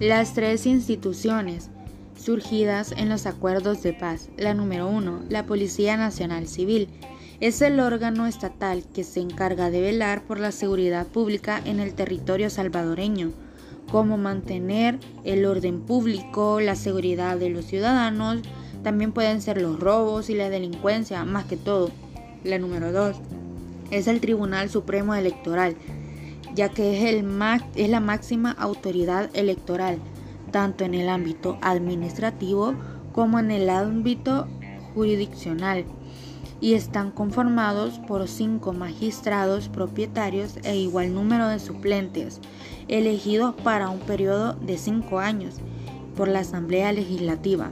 Las tres instituciones surgidas en los acuerdos de paz. La número uno, la Policía Nacional Civil. Es el órgano estatal que se encarga de velar por la seguridad pública en el territorio salvadoreño, como mantener el orden público, la seguridad de los ciudadanos, también pueden ser los robos y la delincuencia, más que todo. La número dos, es el Tribunal Supremo Electoral, ya que es, el es la máxima autoridad electoral, tanto en el ámbito administrativo como en el ámbito jurisdiccional, y están conformados por cinco magistrados propietarios e igual número de suplentes, elegidos para un periodo de cinco años por la Asamblea Legislativa.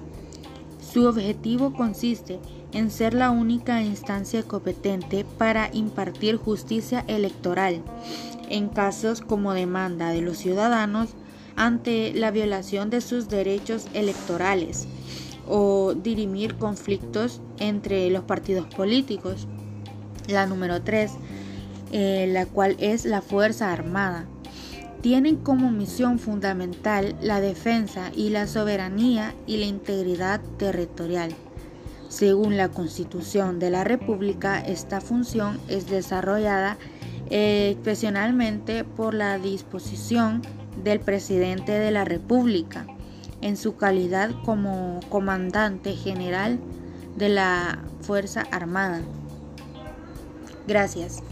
Su objetivo consiste en ser la única instancia competente para impartir justicia electoral en casos como demanda de los ciudadanos ante la violación de sus derechos electorales o dirimir conflictos entre los partidos políticos. La número 3, eh, la cual es la Fuerza Armada. Tienen como misión fundamental la defensa y la soberanía y la integridad territorial. Según la Constitución de la República, esta función es desarrollada excepcionalmente por la disposición del presidente de la República en su calidad como comandante general de la Fuerza Armada. Gracias.